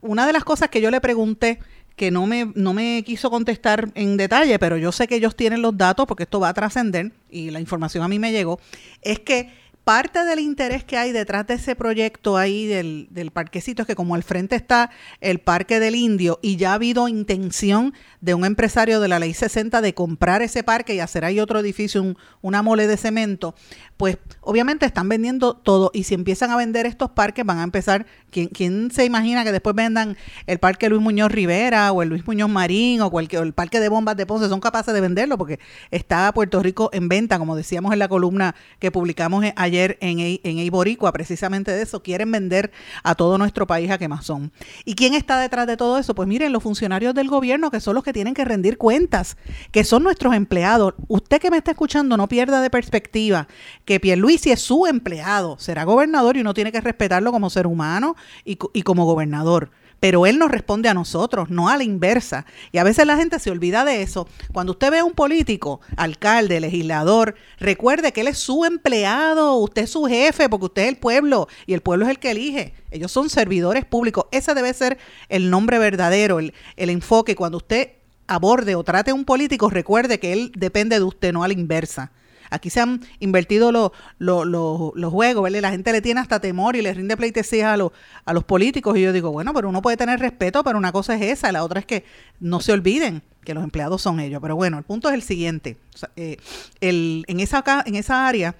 una de las cosas que yo le pregunté, que no me, no me quiso contestar en detalle, pero yo sé que ellos tienen los datos porque esto va a trascender y la información a mí me llegó, es que parte del interés que hay detrás de ese proyecto ahí del, del, parquecito es que como al frente está el Parque del Indio y ya ha habido intención de un empresario de la Ley 60 de comprar ese parque y hacer ahí otro edificio, una mole de cemento, pues obviamente están vendiendo todo y si empiezan a vender estos parques van a empezar, ¿quién, quién se imagina que después vendan el parque Luis Muñoz Rivera o el Luis Muñoz Marín o, cualquier, el parque de bombas de Ponce? Son capaces de venderlo porque está Puerto Rico en venta, como decíamos en la columna que publicamos ayer en, en Eiboricua, precisamente de eso, quieren vender a todo nuestro país a quemazón. ¿Y quién está detrás de todo eso? Pues miren, los funcionarios del gobierno que son los que tienen que rendir cuentas, que son nuestros empleados. Usted que me está escuchando no pierda de perspectiva que que Pierluisi es su empleado, será gobernador y uno tiene que respetarlo como ser humano y, y como gobernador pero él nos responde a nosotros, no a la inversa. Y a veces la gente se olvida de eso. Cuando usted ve a un político, alcalde, legislador, recuerde que él es su empleado, usted es su jefe, porque usted es el pueblo y el pueblo es el que elige. Ellos son servidores públicos. Ese debe ser el nombre verdadero, el, el enfoque. Cuando usted aborde o trate a un político, recuerde que él depende de usted, no a la inversa. Aquí se han invertido los, los, juegos, ¿verdad? La gente le tiene hasta temor y le rinde pleitesía a, los, a los políticos. Y yo digo, bueno, pero uno puede tener respeto, pero una cosa es esa, la otra es que no se olviden que los empleados son ellos. Pero bueno, el punto es el siguiente. Eh, el, en, esa, en esa área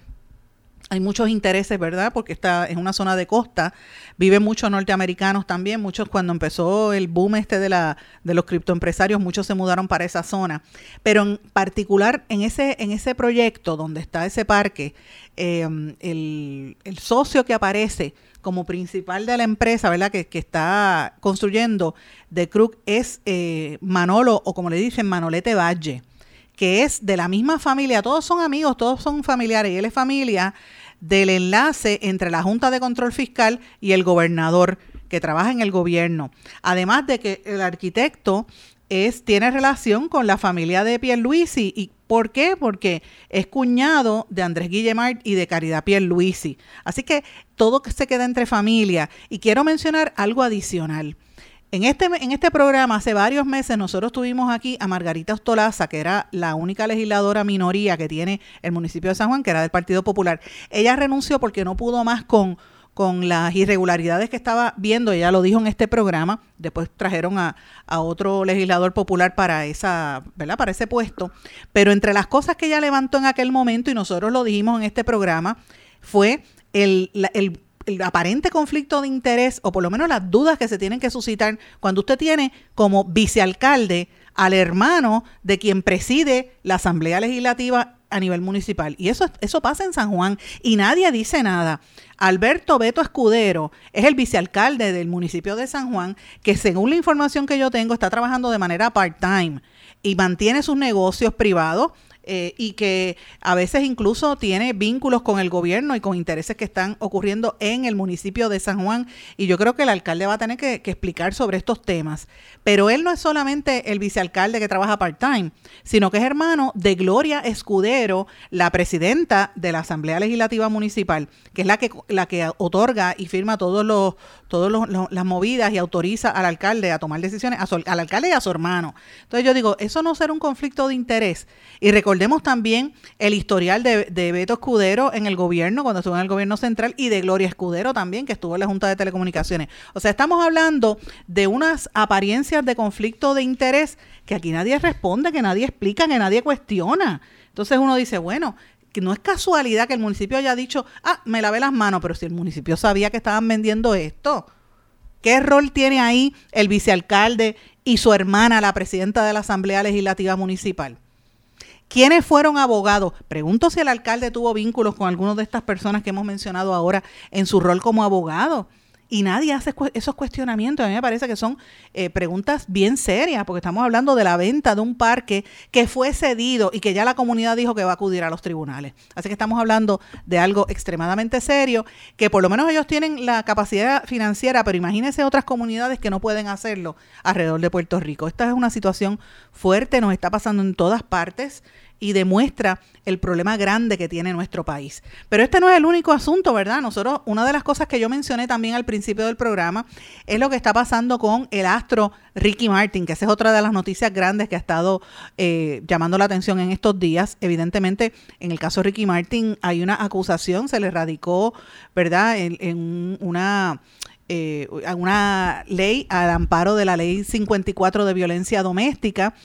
hay muchos intereses, ¿verdad? Porque está en una zona de costa, viven muchos norteamericanos también, muchos cuando empezó el boom este de la de los criptoempresarios, muchos se mudaron para esa zona. Pero en particular en ese en ese proyecto donde está ese parque, eh, el, el, socio que aparece como principal de la empresa, ¿verdad? Que, que está construyendo de Crook es eh, Manolo o como le dicen Manolete Valle que es de la misma familia, todos son amigos, todos son familiares, y él es familia del enlace entre la Junta de Control Fiscal y el gobernador que trabaja en el gobierno. Además de que el arquitecto es, tiene relación con la familia de Pierluisi. ¿Y por qué? Porque es cuñado de Andrés Guillemard y de Caridad Pierluisi. Así que todo se queda entre familia. Y quiero mencionar algo adicional. En este, en este programa, hace varios meses, nosotros tuvimos aquí a Margarita Ostolaza, que era la única legisladora minoría que tiene el municipio de San Juan, que era del Partido Popular. Ella renunció porque no pudo más con, con las irregularidades que estaba viendo, ella lo dijo en este programa, después trajeron a, a, otro legislador popular para esa, ¿verdad? Para ese puesto. Pero entre las cosas que ella levantó en aquel momento, y nosotros lo dijimos en este programa, fue el, el el aparente conflicto de interés o por lo menos las dudas que se tienen que suscitar cuando usted tiene como vicealcalde al hermano de quien preside la Asamblea Legislativa a nivel municipal. Y eso, eso pasa en San Juan y nadie dice nada. Alberto Beto Escudero es el vicealcalde del municipio de San Juan que según la información que yo tengo está trabajando de manera part-time y mantiene sus negocios privados eh, y que a veces incluso tiene vínculos con el gobierno y con intereses que están ocurriendo en el municipio de San Juan. Y yo creo que el alcalde va a tener que, explicar sobre estos temas. Pero él no es solamente el vicealcalde que trabaja part-time, sino que es hermano de Gloria Escudero, la presidenta de la Asamblea Legislativa Municipal, que es la que, la que otorga y firma todos los, todos las movidas y autoriza al alcalde a tomar decisiones, al alcalde y a su hermano. Entonces yo digo, eso no será un conflicto de interés. Y recordemos también el historial de, de Beto Escudero en el gobierno, cuando estuvo en el gobierno central, y de Gloria Escudero también, que estuvo en la Junta de Telecomunicaciones. O sea, estamos hablando de unas apariencias de conflicto de interés que aquí nadie responde, que nadie explica, que nadie cuestiona. Entonces uno dice, bueno, que no es casualidad que el municipio haya dicho, ah, me lavé las manos, pero si el municipio sabía que estaban vendiendo esto, ¿qué rol tiene ahí el vicealcalde y su hermana, la presidenta de la Asamblea Legislativa Municipal? ¿Quiénes fueron abogados? Pregunto si el alcalde tuvo vínculos con algunas de estas personas que hemos mencionado ahora en su rol como abogado y nadie hace esos cuestionamientos. A mí me parece que son eh, preguntas bien serias, porque estamos hablando de la venta de un parque que fue cedido y que ya la comunidad dijo que va a acudir a los tribunales. Así que estamos hablando de algo extremadamente serio, que por lo menos ellos tienen la capacidad financiera, pero imagínense otras comunidades que no pueden hacerlo alrededor de Puerto Rico. Esta es una situación fuerte, nos está pasando en todas partes y demuestra el problema grande que tiene nuestro país. Pero este no es el único asunto, ¿verdad? Nosotros, una de las cosas que yo mencioné también al principio del programa es lo que está pasando con el astro Ricky Martin, que esa es otra de las noticias grandes que ha estado eh, llamando la atención en estos días. Evidentemente, en el caso de Ricky Martin hay una acusación, se le radicó, ¿verdad?, en, una... Eh, una ley al amparo de la ley 54 de violencia doméstica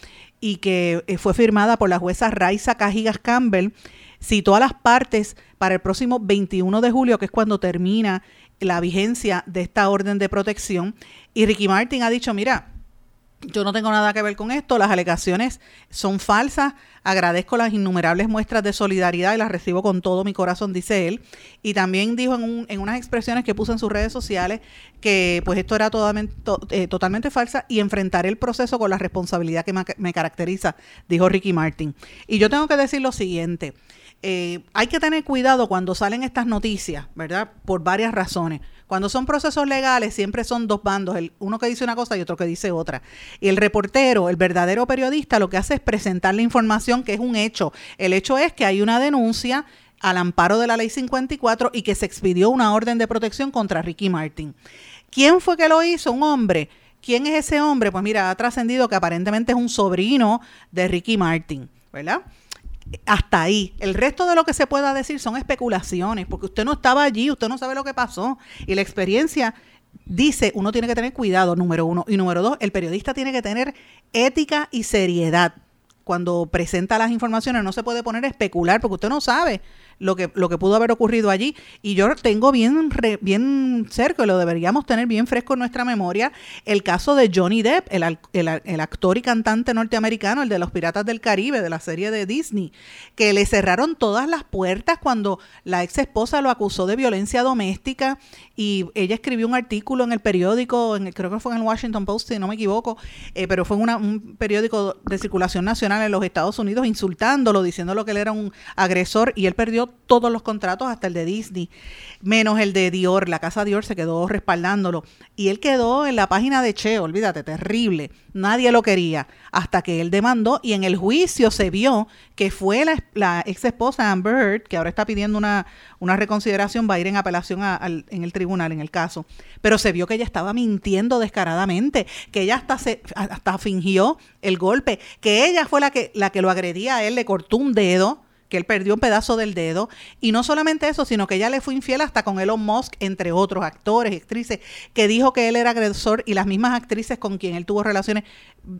y que eh, fue firmada por la jueza Raiza Cajigas Campbell, citó a las partes para el próximo 21 de julio, que es cuando termina la vigencia de esta orden de protección. Y Ricky Martin ha dicho, mira, yo no tengo nada que ver con esto, las alegaciones son falsas, agradezco las innumerables muestras de solidaridad y las recibo con todo mi corazón, dice él. Y también dijo en, en unas expresiones que puso en sus redes sociales que pues esto era totalmente, eh, totalmente falsa y enfrentaré el proceso con la responsabilidad que me caracteriza, dijo Ricky Martin. Y yo tengo que decir lo siguiente, eh, hay que tener cuidado cuando salen estas noticias, ¿verdad? Por varias razones. Cuando son procesos legales siempre son dos bandos, el, uno que dice una cosa y otro que dice otra. Y el reportero, el verdadero periodista, lo que hace es presentar la información que es un hecho. El hecho es que hay una denuncia al amparo de la ley 54 y que se expidió una orden de protección contra Ricky Martin. ¿Quién fue que lo hizo? Un hombre. ¿Quién es ese hombre? Pues mira, ha trascendido que aparentemente es un sobrino de Ricky Martin, ¿verdad? Hasta ahí. El resto de lo que se pueda decir son especulaciones, porque usted no estaba allí, usted no sabe lo que pasó. Y la experiencia dice, uno tiene que tener cuidado, número uno. Y número dos, el periodista tiene que tener ética y seriedad. Cuando presenta las informaciones no se puede poner a especular, porque usted no sabe lo que, lo que pudo haber ocurrido allí. Y yo tengo bien, bien cerca, lo deberíamos tener bien fresco en nuestra memoria, el caso de Johnny Depp, el, el, actor y cantante norteamericano, el de los Piratas del Caribe, de la serie de Disney, que le cerraron todas las puertas cuando la ex esposa lo acusó de violencia doméstica y ella escribió un artículo en el periódico, en creo que fue en el Washington Post, si no me equivoco, eh, pero fue un periódico de circulación nacional en los Estados Unidos insultándolo, diciéndolo que él era un agresor y él perdió todos los contratos, hasta el de Disney, menos el de Dior. La casa Dior se quedó respaldándolo. Y él quedó en la página de Che, olvídate, terrible. Nadie lo quería. Hasta que él demandó y en el juicio se vio que fue la, ex esposa Amber Heard, que ahora está pidiendo una, una reconsideración, va a ir en apelación en el tribunal en el caso. Pero se vio que ella estaba mintiendo descaradamente, que ella hasta, se, hasta fingió el golpe, que ella fue la que, la que lo agredía a él, le cortó un dedo que él perdió un pedazo del dedo. Y no solamente eso, sino que ella le fue infiel hasta con Elon Musk, entre otros actores, actrices, que dijo que él era agresor y las mismas actrices con quien él tuvo relaciones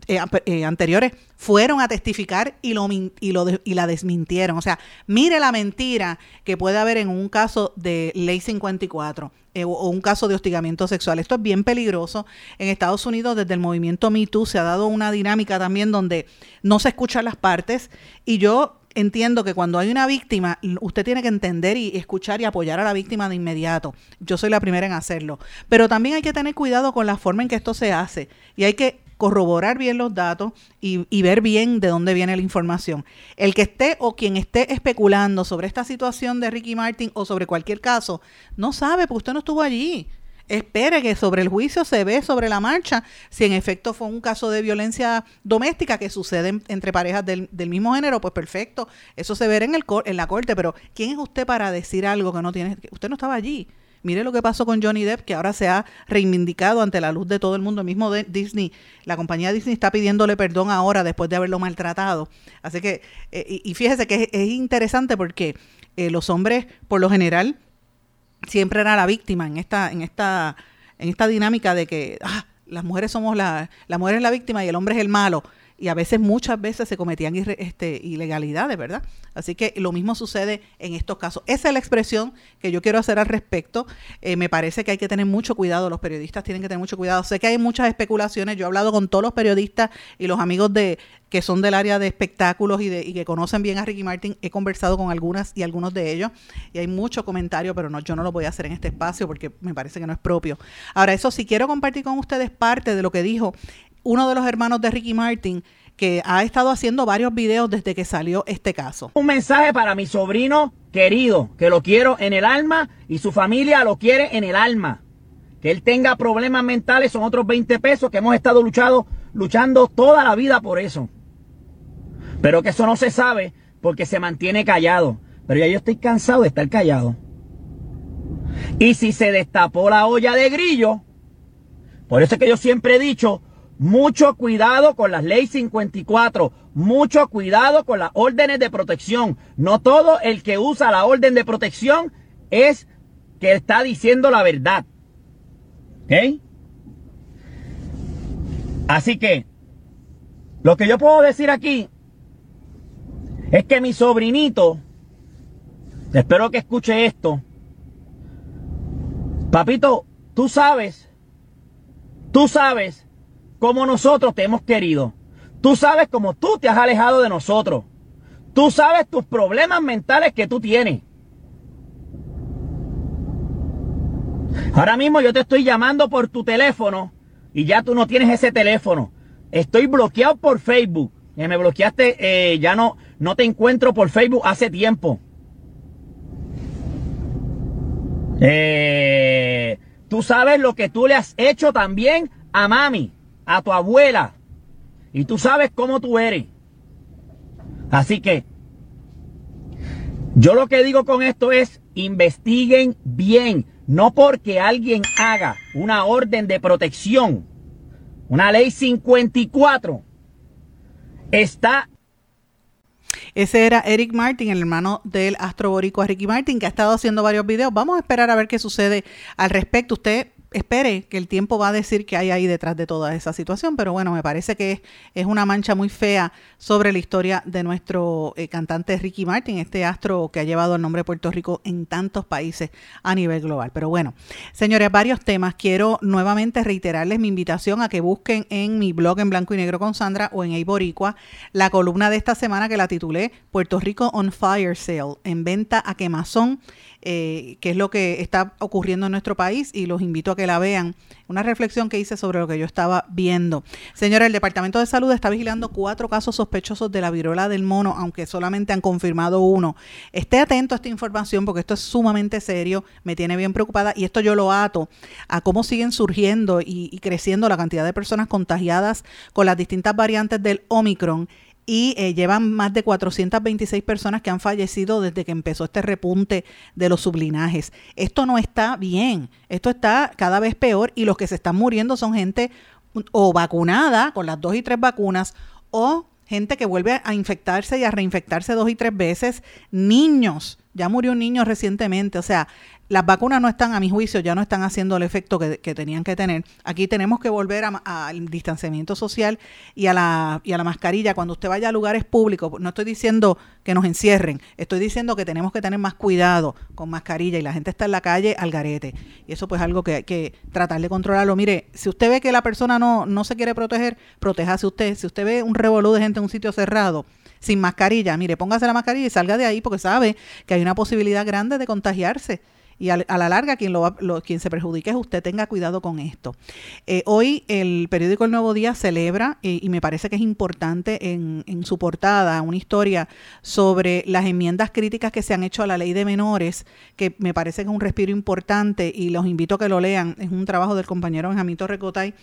eh, eh, anteriores fueron a testificar y, lo, y, lo y la desmintieron. O sea, mire la mentira que puede haber en un caso de ley 54 eh, o, un caso de hostigamiento sexual. Esto es bien peligroso. En Estados Unidos, desde el movimiento Me Too, se ha dado una dinámica también donde no se escuchan las partes y yo entiendo que cuando hay una víctima, usted tiene que entender y escuchar y apoyar a la víctima de inmediato. Yo soy la primera en hacerlo. Pero también hay que tener cuidado con la forma en que esto se hace. Y hay que corroborar bien los datos y, ver bien de dónde viene la información. El que esté o quien esté especulando sobre esta situación de Ricky Martin o sobre cualquier caso, no sabe, porque usted no estuvo allí espere que sobre el juicio se ve sobre la marcha si en efecto fue un caso de violencia doméstica que sucede entre parejas del, mismo género, pues perfecto, eso se verá en, el, en la corte, pero ¿quién es usted para decir algo que no tiene? Usted no estaba allí. Mire lo que pasó con Johnny Depp, que ahora se ha reivindicado ante la luz de todo el mundo. El mismo de Disney, la compañía Disney está pidiéndole perdón ahora después de haberlo maltratado. Así que, eh, y, fíjese que es, interesante porque eh, los hombres, por lo general, siempre era la víctima en esta, en esta, en esta dinámica de que ah, las mujeres somos la, la mujer es la víctima y el hombre es el malo y a veces, muchas veces se cometían este, ilegalidades, ¿verdad? Así que lo mismo sucede en estos casos. Esa es la expresión que yo quiero hacer al respecto. Eh, me parece que hay que tener mucho cuidado, los periodistas tienen que tener mucho cuidado. Sé que hay muchas especulaciones, yo he hablado con todos los periodistas y los amigos de que son del área de espectáculos y, de, y que conocen bien a Ricky Martin, he conversado con algunas y algunos de ellos y hay mucho comentario, pero no, yo no lo voy a hacer en este espacio porque me parece que no es propio. Ahora, eso sí quiero compartir con ustedes parte de lo que dijo uno de los hermanos de Ricky Martin, que ha estado haciendo varios videos desde que salió este caso. Un mensaje para mi sobrino querido, que lo quiero en el alma y su familia lo quiere en el alma. Que él tenga problemas mentales son otros 20 pesos que hemos estado luchando, luchando toda la vida por eso. Pero que eso no se sabe porque se mantiene callado. Pero ya yo estoy cansado de estar callado. Y si se destapó la olla de grillo, por eso es que yo siempre he dicho, mucho cuidado con las leyes 54. Mucho cuidado con las órdenes de protección. No todo el que usa la orden de protección es que está diciendo la verdad. ¿Ok? Así que, lo que yo puedo decir aquí es que mi sobrinito, espero que escuche esto. Papito, tú sabes, tú sabes como nosotros te hemos querido. Tú sabes cómo tú te has alejado de nosotros. Tú sabes tus problemas mentales que tú tienes. Ahora mismo yo te estoy llamando por tu teléfono y ya tú no tienes ese teléfono. Estoy bloqueado por Facebook. me bloqueaste, eh, ya no, no te encuentro por Facebook hace tiempo. Eh, tú sabes lo que tú le has hecho también a mami a tu abuela. Y tú sabes cómo tú eres. Así que yo lo que digo con esto es investiguen bien. No porque alguien haga una orden de protección, una ley 54, está ese era Eric Martin, el hermano del astrobórico Ricky Martin, que ha estado haciendo varios videos. Vamos a esperar a ver qué sucede al respecto. Usted espere que el tiempo va a decir que hay ahí detrás de toda esa situación, pero bueno, me parece que es, una mancha muy fea sobre la historia de nuestro eh, cantante Ricky Martin, este astro que ha llevado el nombre de Puerto Rico en tantos países a nivel global. Pero bueno, señores, varios temas. Quiero nuevamente reiterarles mi invitación a que busquen en mi blog en blanco y negro con Sandra o en Eiboricua la columna de esta semana que la titulé Puerto Rico on Fire Sale, en venta a quemazón eh, qué es lo que está ocurriendo en nuestro país y los invito a que la vean. Una reflexión que hice sobre lo que yo estaba viendo. Señora, el Departamento de Salud está vigilando cuatro casos sospechosos de la viruela del mono, aunque solamente han confirmado uno. Esté atento a esta información porque esto es sumamente serio, me tiene bien preocupada y esto yo lo ato a cómo siguen surgiendo y, y creciendo la cantidad de personas contagiadas con las distintas variantes del Omicron y eh, llevan más de 426 personas que han fallecido desde que empezó este repunte de los sublinajes. Esto no está bien, esto está cada vez peor y los que se están muriendo son gente o vacunada con las dos y tres vacunas o gente que vuelve a infectarse y a reinfectarse dos y tres veces, niños. Ya murió un niño recientemente, o sea, las vacunas no están, a mi juicio, ya no están haciendo el efecto que, tenían que tener. Aquí tenemos que volver al distanciamiento social y a, la, y a la mascarilla. Cuando usted vaya a lugares públicos, no estoy diciendo que nos encierren, estoy diciendo que tenemos que tener más cuidado con mascarilla y la gente está en la calle al garete. Y eso pues es algo que hay que tratar de controlarlo. Mire, si usted ve que la persona no, no se quiere proteger, protéjase usted. Si usted ve un revolú de gente en un sitio cerrado, sin mascarilla, mire, póngase la mascarilla y salga de ahí porque sabe que hay una posibilidad grande de contagiarse y a, la larga quien, lo, quien se perjudique es usted, tenga cuidado con esto. Eh, hoy el periódico El Nuevo Día celebra, y me parece que es importante en, en su portada, una historia sobre las enmiendas críticas que se han hecho a la ley de menores, que me parece que es un respiro importante y los invito a que lo lean. Es un trabajo del compañero Benjamín Torrecotay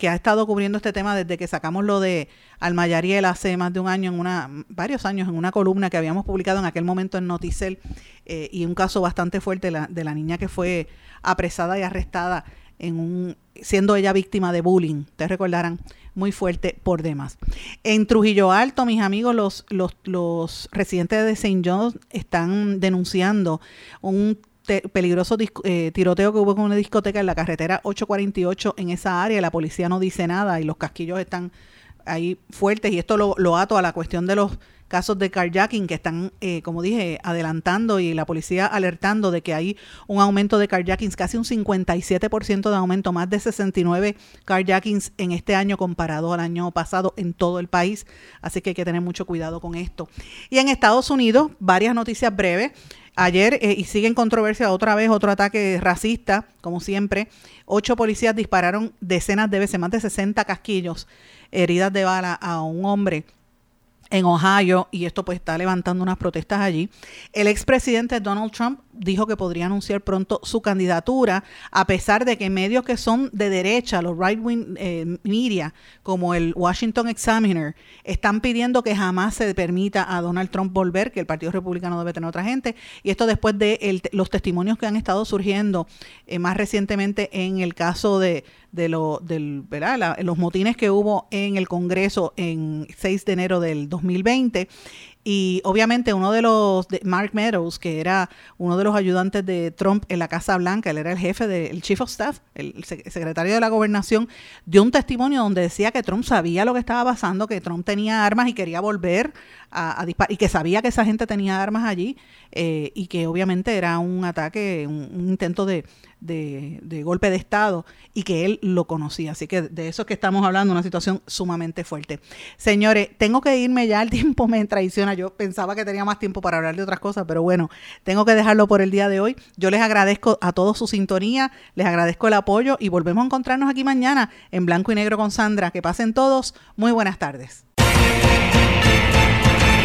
que ha estado cubriendo este tema desde que sacamos lo de Almayariel hace más de un año, en una, varios años, en una columna que habíamos publicado en aquel momento en Noticel, eh, y un caso bastante fuerte de la niña que fue apresada y arrestada en un, siendo ella víctima de bullying. Ustedes recordarán, muy fuerte por demás. En Trujillo Alto, mis amigos, los, los, los residentes de St. John están denunciando un peligroso eh, tiroteo que hubo en una discoteca en la carretera 848 en esa área. La policía no dice nada y los casquillos están ahí fuertes. Y esto lo, lo ato a la cuestión de los casos de carjacking que están, eh, como dije, adelantando y la policía alertando de que hay un aumento de carjackings, casi un 57% de aumento, más de 69 carjackings en este año comparado al año pasado en todo el país. Así que hay que tener mucho cuidado con esto. Y en Estados Unidos, varias noticias breves. Ayer, eh, y sigue en controversia otra vez, otro ataque racista, como siempre. Ocho policías dispararon decenas de veces, más de 60 casquillos, heridas de bala a un hombre en Ohio y esto pues está levantando unas protestas allí. El expresidente Donald Trump dijo que podría anunciar pronto su candidatura, a pesar de que medios que son de derecha, los right-wing eh, media, como el Washington Examiner, están pidiendo que jamás se permita a Donald Trump volver, que el Partido Republicano debe tener otra gente. Y esto después de los testimonios que han estado surgiendo eh, más recientemente en el caso de, de lo, del, ¿verdad? los motines que hubo en el Congreso en 6 de enero del 2020 y obviamente uno de los, de Mark Meadows, que era uno de los ayudantes de Trump en la Casa Blanca, él era el jefe del Chief of Staff, el secretario de la gobernación, dio un testimonio donde decía que Trump sabía lo que estaba pasando, que Trump tenía armas y quería volver a, disparar, y que sabía que esa gente tenía armas allí, eh, y que obviamente era un ataque, un intento de, golpe de Estado y que él lo conocía. Así que de eso es que estamos hablando, una situación sumamente fuerte. Señores, tengo que irme ya, el tiempo me traiciona. Yo pensaba que tenía más tiempo para hablar de otras cosas, pero bueno, tengo que dejarlo por el día de hoy. Yo les agradezco a todos su sintonía, les agradezco el apoyo y volvemos a encontrarnos aquí mañana en blanco y negro con Sandra. Que pasen todos. Muy buenas tardes.